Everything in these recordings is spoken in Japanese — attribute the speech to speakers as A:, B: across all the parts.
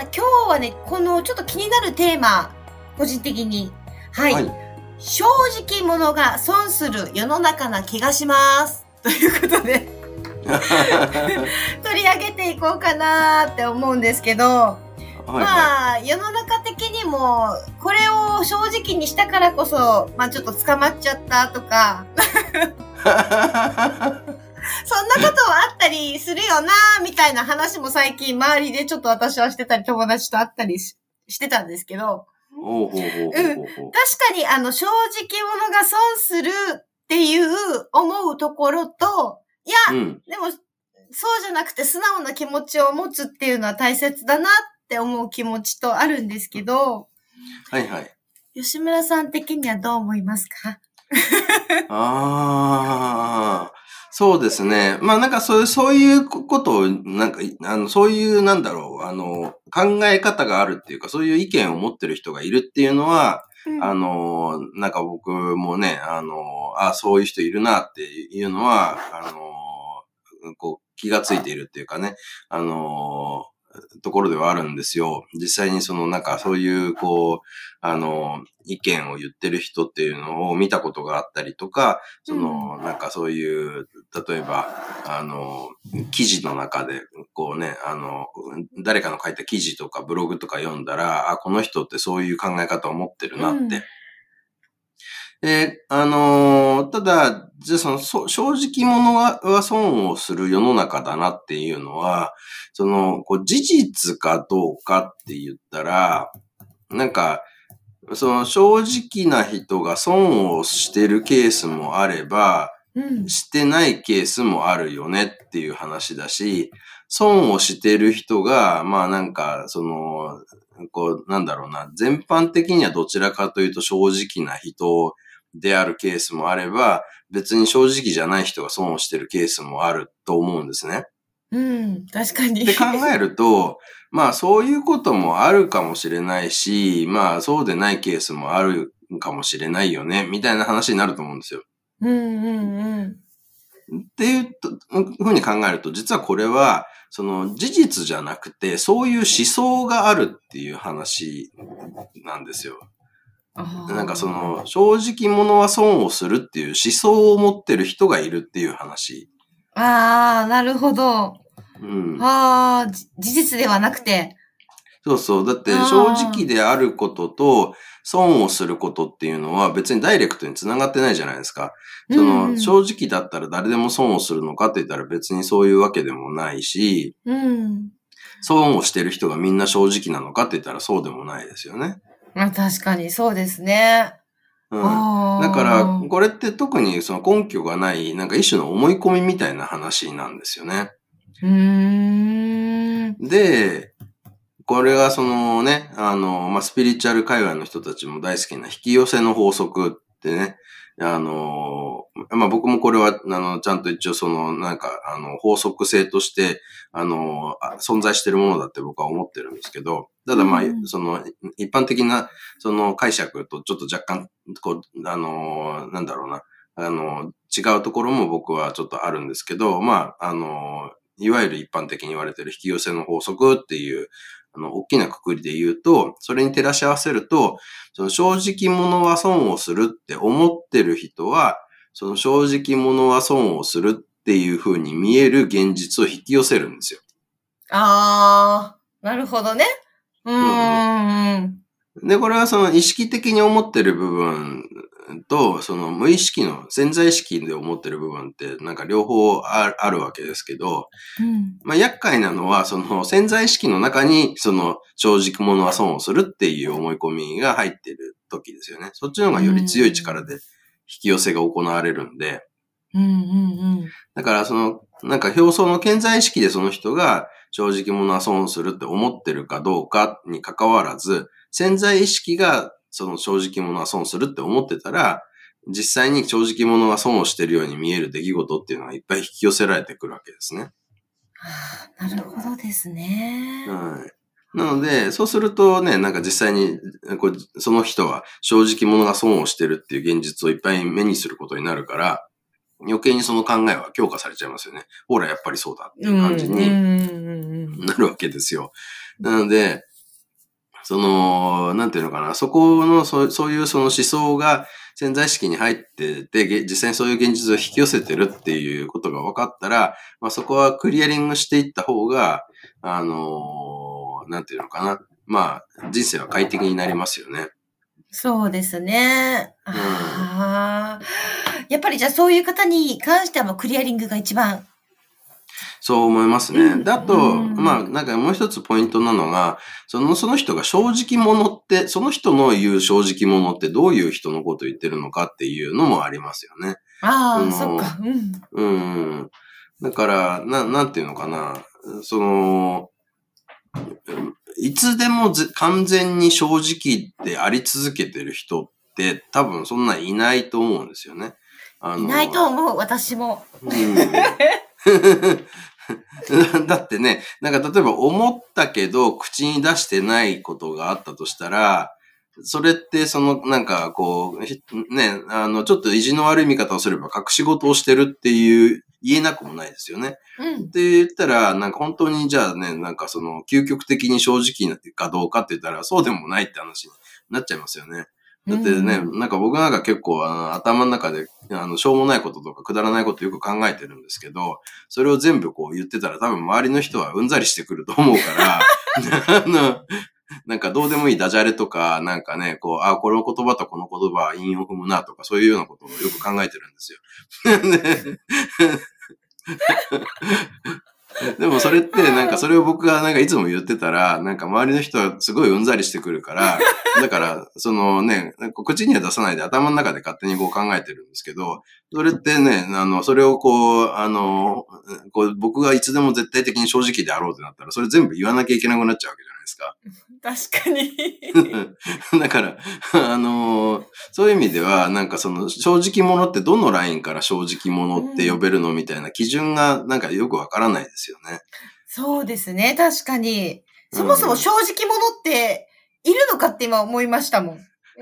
A: あ今日はねこのちょっと気になるテーマ個人的に。はい、はい。正直者が損する世の中な気がします。ということで。取り上げていこうかなって思うんですけど、はいはい、まあ、世の中的にも、これを正直にしたからこそ、まあちょっと捕まっちゃったとか、そんなことはあったりするよな、みたいな話も最近周りでちょっと私はしてたり、友達と会ったりしてたんですけど、
B: うん。確
A: かに、あの、正直者が損するっていう思うところと、いや、うん、でも、そうじゃなくて素直な気持ちを持つっていうのは大切だなって思う気持ちとあるんですけど、
B: はいはい。
A: 吉村さん的にはどう思いますか？
B: ああ、そうですね。まあなんかそういう、そういうことを、なんか、あの、そういうなんだろう、あの、考え方があるっていうか、そういう意見を持ってる人がいるっていうのは、うん、あの、なんか僕もね、あの、あそういう人いるなっていうのは、あの、こう、気がついているっていうかね、あの、ところではあるんですよ。実際にそのなんかそういうこう、あの、意見を言ってる人っていうのを見たことがあったりとか、その、なんかそういう、例えば、あの、記事の中で、こうね、あの、誰かの書いた記事とかブログとか読んだら、あ、この人ってそういう考え方を持ってるなって。で、あのー、ただ、じゃその、正直者は損をする世の中だなっていうのは、その、こう、事実かどうかって言ったら、なんか、その正直な人が損をしてるケースもあれば、うん、してないケースもあるよねっていう話だし、損をしてる人が、まあなんか、その、こう、なんだろうな、全般的にはどちらかというと正直な人であるケースもあれば、別に正直じゃない人が損をしてるケースもあると思うんですね。
A: うん、確かに。
B: って考えると、まあそういうこともあるかもしれないし、まあそうでないケースもあるかもしれないよね、みたいな話になると思うんですよ。
A: うんうんうん。
B: っていうふうに考えると、実はこれは、その事実じゃなくて、そういう思想があるっていう話なんですよ。なんかその、正直者は損をするっていう思想を持ってる人がいるっていう話。
A: ああ、なるほど。
B: うん。
A: ああ、事実ではなくて。
B: そうそう。だって正直であることと損をすることっていうのは別にダイレクトに繋がってないじゃないですか。その、正直だったら誰でも損をするのかって言ったら別にそういうわけでもないし、
A: うん、
B: 損をしてる人がみんな正直なのかって言ったらそうでもないですよね。
A: まあ確かにそうですね。
B: うん。だから、これって特にその根拠がない、なんか一種の思い込みみたいな話なんですよね。
A: うん。
B: で、これがそのね、あの、まあ、スピリチュアル界隈の人たちも大好きな引き寄せの法則ってね、あの、まあ、僕もこれは、あの、ちゃんと一応その、なんか、あの、法則性として、あの、存在してるものだって僕は思ってるんですけど、ただまあ、その、一般的な、その解釈とちょっと若干、こう、あの、なんだろうな、あの、違うところも僕はちょっとあるんですけど、まあ、あの、いわゆる一般的に言われてる引き寄せの法則っていう、あの、大きなくくりで言うと、それに照らし合わせると、その正直者は損をするって思ってる人は、その正直者は損をするっていう風に見える現実を引き寄せるんですよ。
A: あー、なるほどね。うん。
B: で、これはその意識的に思ってる部分と、その無意識の潜在意識で思ってる部分ってなんか両方あるわけですけど、
A: うん、
B: まあ厄介なのはその潜在意識の中にその正直者は損をするっていう思い込みが入ってる時ですよね。そっちの方がより強い力で引き寄せが行われるんで、
A: うんうんうん、
B: だからそのなんか表層の潜在意識でその人が正直者は損するって思ってるかどうかに関わらず、潜在意識がその正直者は損するって思ってたら、実際に正直者が損をしてるように見える出来事っていうのはいっぱい引き寄せられてくるわけですね。
A: はあ、なるほどですね。
B: はい。なので、そうするとね、なんか実際に、こうその人は正直者が損をしてるっていう現実をいっぱい目にすることになるから、余計にその考えは強化されちゃいますよね。ほら、やっぱりそうだっていう感じになるわけですよ。なので、その、なんていうのかな、そこの、そそういうその思想が潜在意識に入ってて、実際にそういう現実を引き寄せてるっていうことが分かったら、まあそこはクリアリングしていった方が、あのー、なんていうのかな、まあ人生は快適になりますよね。
A: そうですね。うん、あやっぱりじゃあそういう方に関してはもうクリアリングが一番
B: そう思いますね。だと、まあ、なんかもう一つポイントなのが、その、その人が正直者って、その人の言う正直者ってどういう人のことを言ってるのかっていうのもありますよね。
A: ああ、そっか。
B: うん。うん。だから、な、なんていうのかな。その、いつでも完全に正直であり続けてる人って多分そんないないと思うんですよね。
A: いないと思う、私も。うん
B: だってね、なんか例えば思ったけど口に出してないことがあったとしたら、それってそのなんかこう、ね、あの、ちょっと意地の悪い見方をすれば隠し事をしてるっていう言えなくもないですよね。うん、って言ったら、なんか本当にじゃあね、なんかその究極的に正直かどうかって言ったらそうでもないって話になっちゃいますよね。だってね、うん、なんか僕なんか結構あの頭の中で、あの、しょうもないこととかくだらないことよく考えてるんですけど、それを全部こう言ってたら多分周りの人はうんざりしてくると思うから、あの、なんかどうでもいいダジャレとか、なんかね、こう、あ、この言葉とこの言葉は韻を踏むなとか、そういうようなことをよく考えてるんですよ。でもそれってなんかそれを僕がなんかいつも言ってたら、なんか周りの人はすごいうんざりしてくるから、だからそのね、口には出さないで頭の中で勝手にこう考えてるんですけど、それってね、あの、それをこう、あの、こう僕がいつでも絶対的に正直であろうってなったら、それ全部言わなきゃいけなくなっちゃうわけじゃないですか？
A: 確かに。
B: だから、あのー、そういう意味では、なんかその正直者ってどのラインから正直者って呼べるのみたいな基準がなんかよくわからないですよね。
A: そうですね、確かに。そもそも正直者っているのかって今思いましたもん。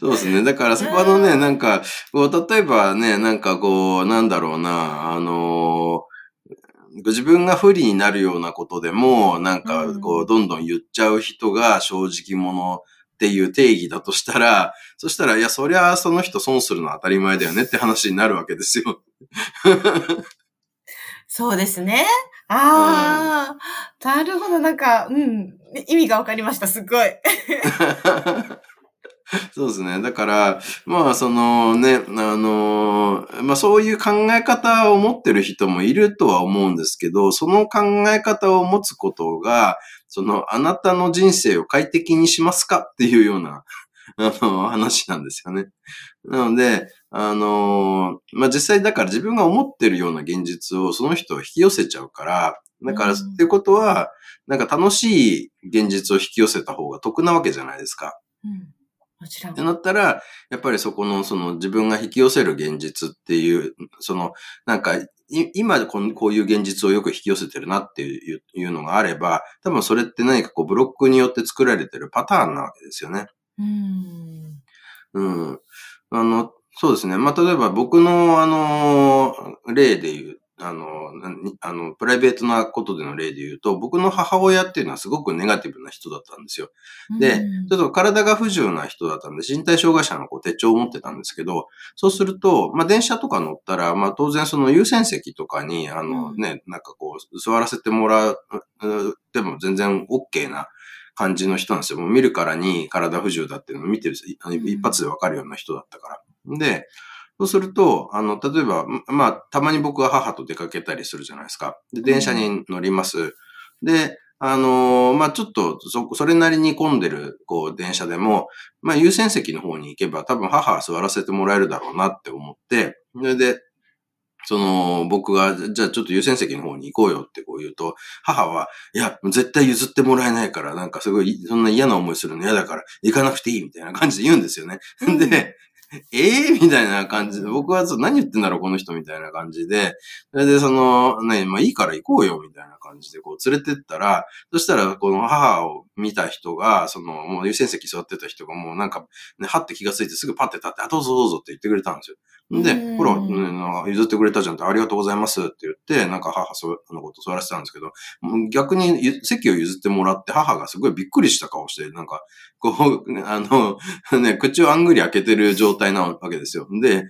B: そうですね。だからそこのね、なんか、こう、例えばね、なんかこう、なんだろうな、あのー自分が不利になるようなことでも、なんか、こう、どんどん言っちゃう人が正直者っていう定義だとしたら、そしたら、いや、そりゃその人損するのは当たり前だよねって話になるわけですよ。
A: そうですね。ああ、うん、なるほど。なんか、うん。意味がわかりました。すっごい。
B: そうですね。だから、まあ、そのね、あの、まあそういう考え方を持ってる人もいるとは思うんですけど、その考え方を持つことが、その、あなたの人生を快適にしますかっていうような、あの、話なんですよね。なので、あの、まあ実際だから自分が思ってるような現実をその人を引き寄せちゃうから、だから、っていうことは、なんか楽しい現実を引き寄せた方が得なわけじゃないですか。うん
A: もちろん。
B: ってなったら、やっぱりそこの、その自分が引き寄せる現実っていう、その、なんか、今こういう現実をよく引き寄せてるなっていうのがあれば、多分それって何かこうブロックによって作られてるパターンなわけですよね。うん。うん。あの、そうですね。まあ、例えば僕のあの、例で言うあの、あの、プライベートなことでの例で言うと、僕の母親っていうのはすごくネガティブな人だったんですよ。で、ちょっと体が不自由な人だったんで、身体障害者のこう手帳を持ってたんですけど、そうすると、まあ、電車とか乗ったら、まあ、当然その優先席とかに、あのね、なんかこう、座らせてもらう、でも全然 OK な感じの人なんですよ。もう見るからに体不自由だっていうのを見てる、一発でわかるような人だったから。で、そうすると、あの、例えば、まあ、たまに僕は母と出かけたりするじゃないですか。で、電車に乗ります。で、あのー、まあ、ちょっと、そ、それなりに混んでる、こう、電車でも、まあ、優先席の方に行けば、多分母は座らせてもらえるだろうなって思って、それで、その、僕が、じゃあちょっと優先席の方に行こうよってこう言うと、母は、いや、絶対譲ってもらえないから、なんかすごい、そんな嫌な思いするの嫌だから、行かなくていいみたいな感じで言うんですよね。うん、で、ええー、みたいな感じで、僕は何言ってんだろう、この人みたいな感じで、それで、その、ね、まあいいから行こうよ、みたいな感じで、こう連れてったら、そしたら、この母を見た人が、その、もう優先席座ってた人がもうなんか、ね、はって気がついてすぐパッて立って、あ、どうぞどうぞって言ってくれたんですよ。で、ほら、ね、譲ってくれたじゃんって、ありがとうございますって言って、なんか母そのこと座らせたんですけど、逆に席を譲ってもらって母がすごいびっくりした顔して、なんか、こう、あの、ね、口をあんぐり開けてる状態なわけですよ。で、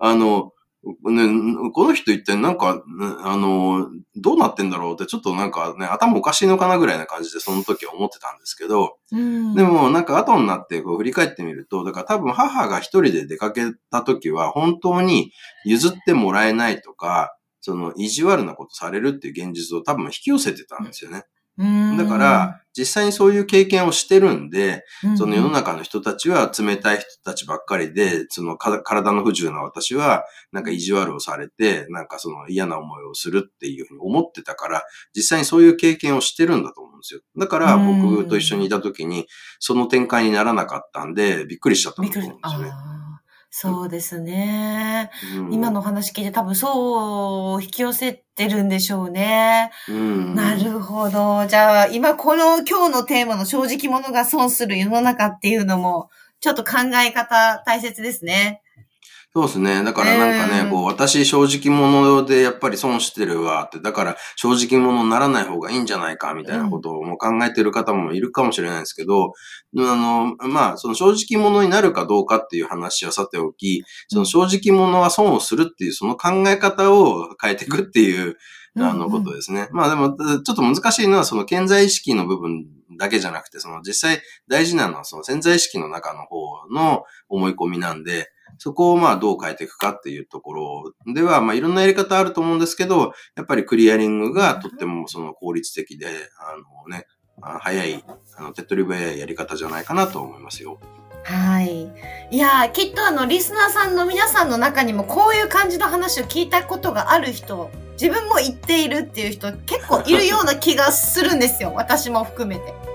B: あの、ね、この人一体なんか、あの、どうなってんだろうって、ちょっとなんかね、頭おかしいのかなぐらいな感じでその時は思ってたんですけど、うん、でもなんか後になってこう振り返ってみると、だから多分母が一人で出かけた時は本当に譲ってもらえないとか、その意地悪なことされるっていう現実を多分引き寄せてたんですよね。だから、実際にそういう経験をしてるんで、その世の中の人たちは冷たい人たちばっかりで、その体の不自由な私は、なんか意地悪をされて、なんかその嫌な思いをするっていうふうに思ってたから、実際にそういう経験をしてるんだと思うんですよ。だから僕と一緒にいた時に、その展開にならなかったんで、びっくりしちゃったんだと思うんですよね。
A: そうですね、うん、今の話聞いて多分そう引き寄せてるんでしょうね。うん、なるほど。じゃあ今この今日のテーマの正直者が損する世の中っていうのもちょっと考え方大切ですね。
B: そうですね。だからなんかね、こう、私正直者でやっぱり損してるわって、だから正直者にならない方がいいんじゃないかみたいなことをもう考えてる方もいるかもしれないですけど、あの、まあ、その正直者になるかどうかっていう話はさておき、その正直者は損をするっていうその考え方を変えていくっていう、あのことですね。まあでも、ちょっと難しいのはその健在意識の部分だけじゃなくて、その実際大事なのはその潜在意識の中の方の思い込みなんで、そこをまあどう変えていくかっていうところでは、まあいろんなやり方あると思うんですけど、やっぱりクリアリングがとってもその効率的で、あのね、早い、あの手っ取り早いやり方じゃないかなと思いますよ。
A: はい。いやきっとあの、リスナーさんの皆さんの中にもこういう感じの話を聞いたことがある人、自分も言っているっていう人結構いるような気がするんですよ。私も含めて。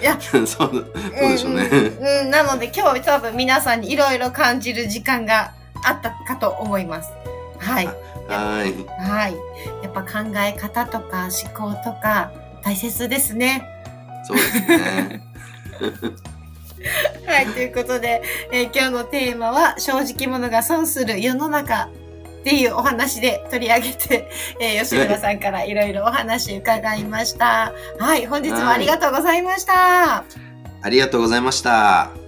B: いや、そう、そうでしょうね。
A: うん、なので今日多分皆さんにいろいろ感じる時間があったかと思います。はい。
B: はい。
A: はい。やっぱ考え方とか思考とか大切ですね。
B: そうですね。
A: はい、ということで、えー、今日のテーマは正直者が損する世の中っていうお話で取り上げて、えー、吉村さんからいろいろお話伺いました。はい、本日もありがとうございました。
B: ありがとうございました。